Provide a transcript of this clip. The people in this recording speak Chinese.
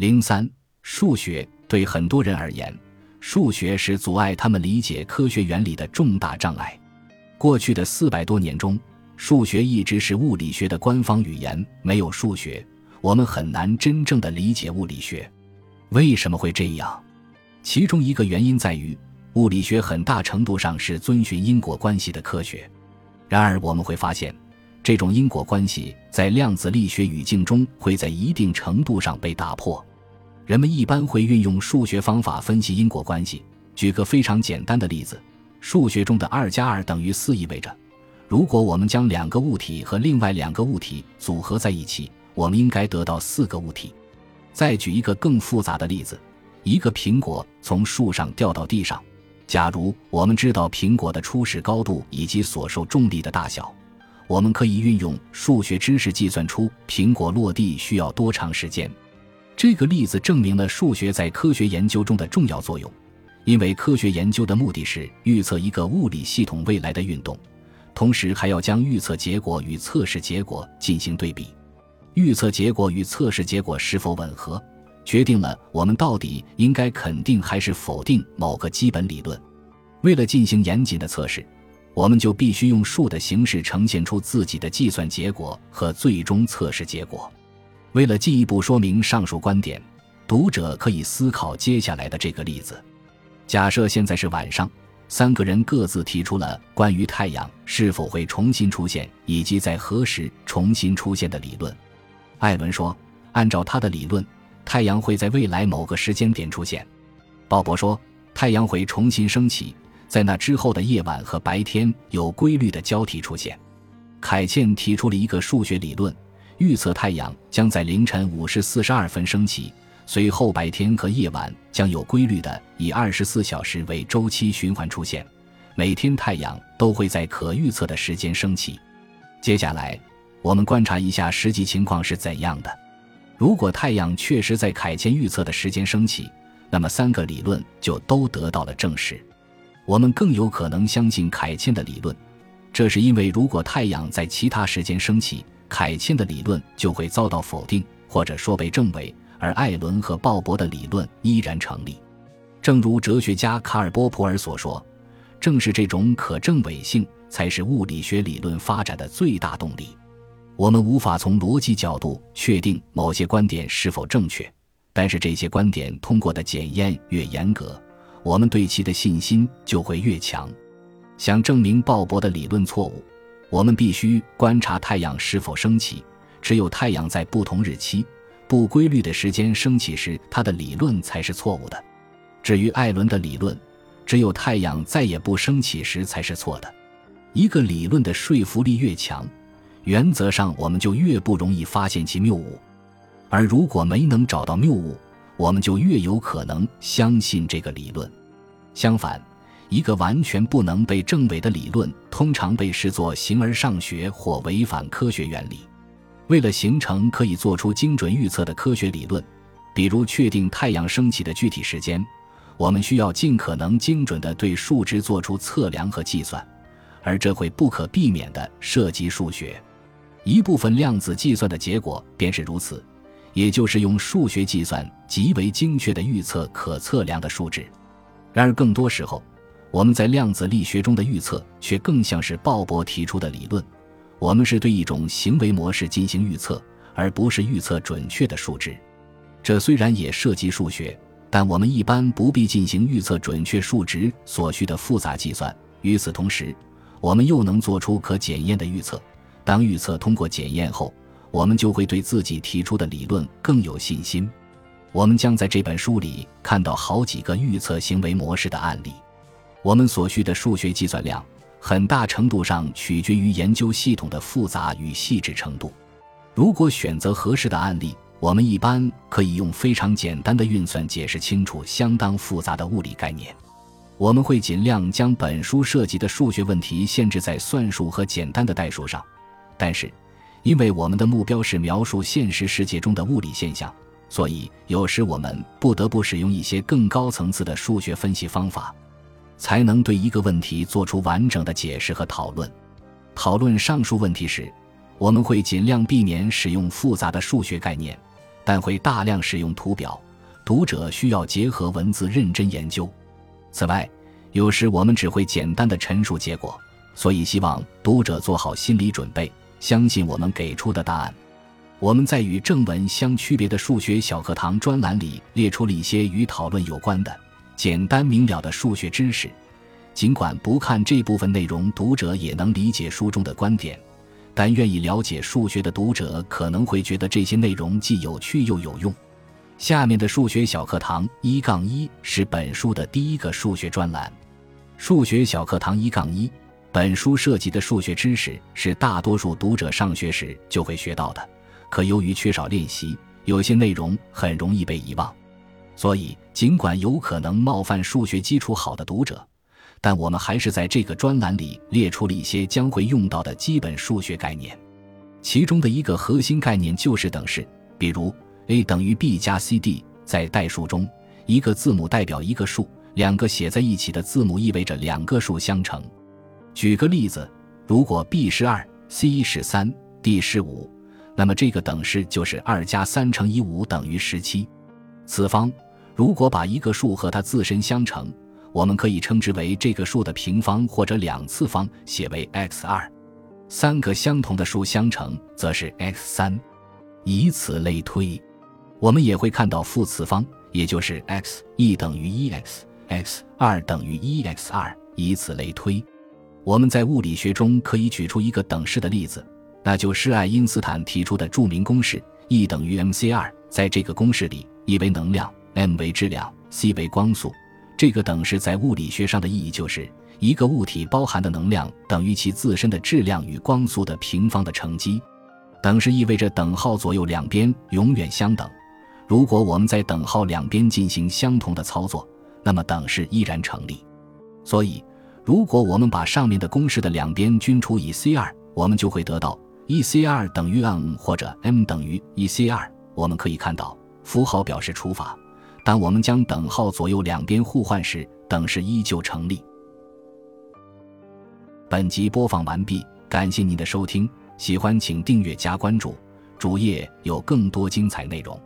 零三，数学对很多人而言，数学是阻碍他们理解科学原理的重大障碍。过去的四百多年中，数学一直是物理学的官方语言。没有数学，我们很难真正的理解物理学。为什么会这样？其中一个原因在于，物理学很大程度上是遵循因果关系的科学。然而，我们会发现，这种因果关系在量子力学语境中会在一定程度上被打破。人们一般会运用数学方法分析因果关系。举个非常简单的例子。数学中的二加二等于四意味着，如果我们将两个物体和另外两个物体组合在一起，我们应该得到四个物体。再举一个更复杂的例子：一个苹果从树上掉到地上，假如我们知道苹果的初始高度以及所受重力的大小，我们可以运用数学知识计算出苹果落地需要多长时间。这个例子证明了数学在科学研究中的重要作用。因为科学研究的目的是预测一个物理系统未来的运动，同时还要将预测结果与测试结果进行对比。预测结果与测试结果是否吻合，决定了我们到底应该肯定还是否定某个基本理论。为了进行严谨的测试，我们就必须用数的形式呈现出自己的计算结果和最终测试结果。为了进一步说明上述观点，读者可以思考接下来的这个例子。假设现在是晚上，三个人各自提出了关于太阳是否会重新出现以及在何时重新出现的理论。艾伦说：“按照他的理论，太阳会在未来某个时间点出现。”鲍勃说：“太阳会重新升起，在那之后的夜晚和白天有规律的交替出现。”凯茜提出了一个数学理论，预测太阳将在凌晨五时四十二分升起。随后，白天和夜晚将有规律的以二十四小时为周期循环出现，每天太阳都会在可预测的时间升起。接下来，我们观察一下实际情况是怎样的。如果太阳确实在凯茜预测的时间升起，那么三个理论就都得到了证实。我们更有可能相信凯茜的理论，这是因为如果太阳在其他时间升起，凯茜的理论就会遭到否定，或者说被证伪。而艾伦和鲍勃的理论依然成立，正如哲学家卡尔·波普尔所说：“正是这种可证伪性，才是物理学理论发展的最大动力。”我们无法从逻辑角度确定某些观点是否正确，但是这些观点通过的检验越严格，我们对其的信心就会越强。想证明鲍勃的理论错误，我们必须观察太阳是否升起。只有太阳在不同日期。不规律的时间升起时，它的理论才是错误的。至于艾伦的理论，只有太阳再也不升起时才是错的。一个理论的说服力越强，原则上我们就越不容易发现其谬误；而如果没能找到谬误，我们就越有可能相信这个理论。相反，一个完全不能被证伪的理论，通常被视作形而上学或违反科学原理。为了形成可以做出精准预测的科学理论，比如确定太阳升起的具体时间，我们需要尽可能精准地对数值做出测量和计算，而这会不可避免地涉及数学。一部分量子计算的结果便是如此，也就是用数学计算极为精确地预测可测量的数值。然而，更多时候，我们在量子力学中的预测却更像是鲍勃提出的理论。我们是对一种行为模式进行预测，而不是预测准确的数值。这虽然也涉及数学，但我们一般不必进行预测准确数值所需的复杂计算。与此同时，我们又能做出可检验的预测。当预测通过检验后，我们就会对自己提出的理论更有信心。我们将在这本书里看到好几个预测行为模式的案例。我们所需的数学计算量。很大程度上取决于研究系统的复杂与细致程度。如果选择合适的案例，我们一般可以用非常简单的运算解释清楚相当复杂的物理概念。我们会尽量将本书涉及的数学问题限制在算术和简单的代数上，但是，因为我们的目标是描述现实世界中的物理现象，所以有时我们不得不使用一些更高层次的数学分析方法。才能对一个问题做出完整的解释和讨论。讨论上述问题时，我们会尽量避免使用复杂的数学概念，但会大量使用图表，读者需要结合文字认真研究。此外，有时我们只会简单的陈述结果，所以希望读者做好心理准备，相信我们给出的答案。我们在与正文相区别的数学小课堂专栏里列出了一些与讨论有关的简单明了的数学知识。尽管不看这部分内容，读者也能理解书中的观点，但愿意了解数学的读者可能会觉得这些内容既有趣又有用。下面的数学小课堂一杠一是本书的第一个数学专栏。数学小课堂一杠一，本书涉及的数学知识是大多数读者上学时就会学到的，可由于缺少练习，有些内容很容易被遗忘。所以，尽管有可能冒犯数学基础好的读者。但我们还是在这个专栏里列出了一些将会用到的基本数学概念，其中的一个核心概念就是等式。比如，a 等于 b 加 c_d，在代数中，一个字母代表一个数，两个写在一起的字母意味着两个数相乘。举个例子，如果 b 是二，c 是三，d 是五，那么这个等式就是二加三乘以五等于十七。此方如果把一个数和它自身相乘。我们可以称之为这个数的平方或者两次方，写为 x 二。三个相同的数相乘，则是 x 三，以此类推。我们也会看到负次方，也就是 x 一等于一 x，x 二等于一 x 二，以此类推。我们在物理学中可以举出一个等式的例子，那就是爱因斯坦提出的著名公式，E 等于 mc 二。在这个公式里，E 为能量，m 为质量，c 为光速。这个等式在物理学上的意义就是一个物体包含的能量等于其自身的质量与光速的平方的乘积。等式意味着等号左右两边永远相等。如果我们在等号两边进行相同的操作，那么等式依然成立。所以，如果我们把上面的公式的两边均除以 c 二，我们就会得到 e c 二等于 m 或者 m 等于 e c 二。我们可以看到符号表示除法。当我们将等号左右两边互换时，等式依旧成立。本集播放完毕，感谢您的收听，喜欢请订阅加关注，主页有更多精彩内容。